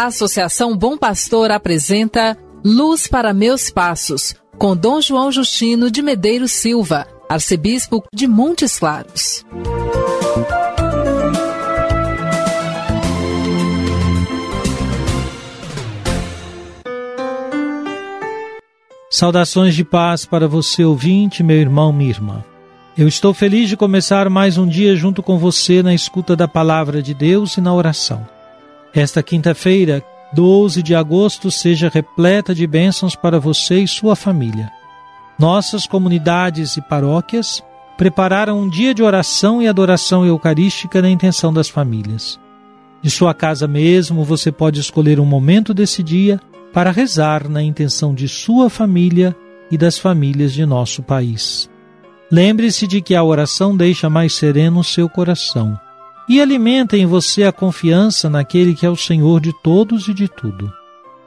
A Associação Bom Pastor apresenta Luz para Meus Passos, com Dom João Justino de Medeiros Silva, arcebispo de Montes Claros. Saudações de paz para você, ouvinte, meu irmão, minha irmã. Eu estou feliz de começar mais um dia junto com você na escuta da palavra de Deus e na oração. Esta quinta-feira, 12 de agosto, seja repleta de bênçãos para você e sua família. Nossas comunidades e paróquias prepararam um dia de oração e adoração eucarística na intenção das famílias. De sua casa mesmo, você pode escolher um momento desse dia para rezar na intenção de sua família e das famílias de nosso país. Lembre-se de que a oração deixa mais sereno o seu coração e alimenta em você a confiança naquele que é o Senhor de todos e de tudo.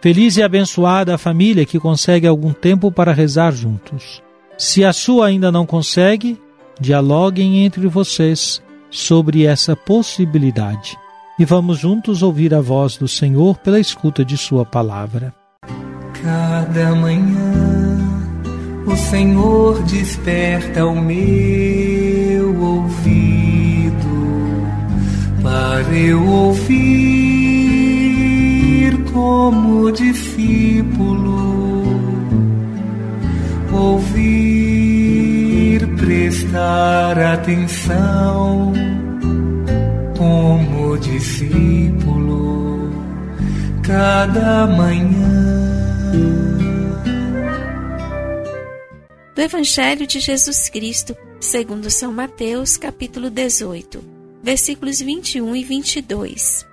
Feliz e abençoada a família que consegue algum tempo para rezar juntos. Se a sua ainda não consegue, dialoguem entre vocês sobre essa possibilidade e vamos juntos ouvir a voz do Senhor pela escuta de Sua palavra. Cada manhã o Senhor desperta o meu ouvido para eu ouvir como discípulo, ouvir, prestar atenção como discípulo. Cada manhã. Do Evangelho de Jesus Cristo, segundo São Mateus, capítulo 18, versículos 21 e 22.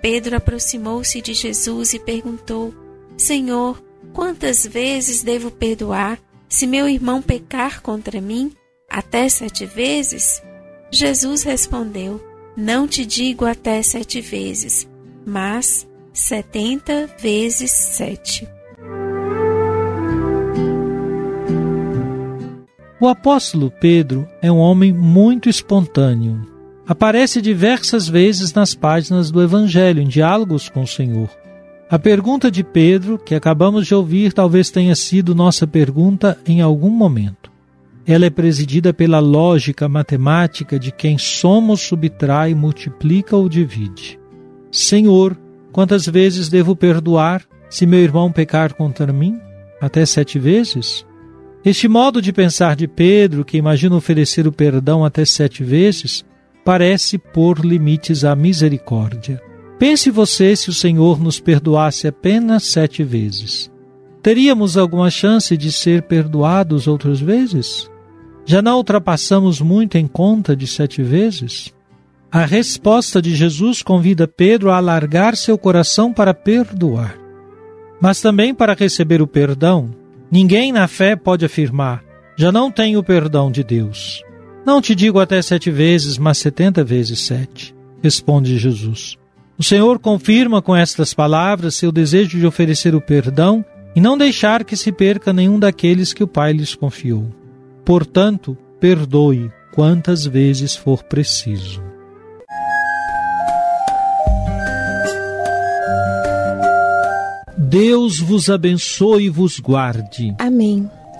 Pedro aproximou-se de Jesus e perguntou: Senhor, quantas vezes devo perdoar se meu irmão pecar contra mim? Até sete vezes? Jesus respondeu: não te digo até sete vezes, mas setenta vezes sete. O apóstolo Pedro é um homem muito espontâneo. Aparece diversas vezes nas páginas do Evangelho em diálogos com o Senhor. A pergunta de Pedro, que acabamos de ouvir, talvez tenha sido nossa pergunta em algum momento. Ela é presidida pela lógica matemática de quem somos subtrai, multiplica ou divide. Senhor, quantas vezes devo perdoar se meu irmão pecar contra mim? Até sete vezes? Este modo de pensar de Pedro, que imagina oferecer o perdão até sete vezes, parece pôr limites à misericórdia. Pense você se o Senhor nos perdoasse apenas sete vezes. Teríamos alguma chance de ser perdoados outras vezes? Já não ultrapassamos muito em conta de sete vezes? A resposta de Jesus convida Pedro a alargar seu coração para perdoar. Mas também para receber o perdão, ninguém na fé pode afirmar: já não tenho o perdão de Deus. Não te digo até sete vezes, mas setenta vezes sete, responde Jesus. O Senhor confirma com estas palavras seu desejo de oferecer o perdão e não deixar que se perca nenhum daqueles que o Pai lhes confiou. Portanto, perdoe quantas vezes for preciso. Deus vos abençoe e vos guarde. Amém.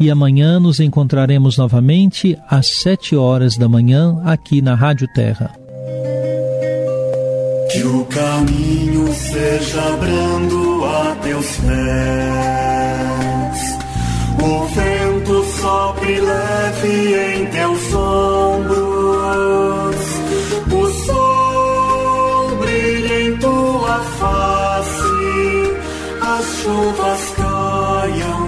e amanhã nos encontraremos novamente às sete horas da manhã aqui na Rádio Terra. Que o caminho seja brando a teus pés, o vento sopre leve em teus ombros. O sol brilha em tua face, as chuvas caiam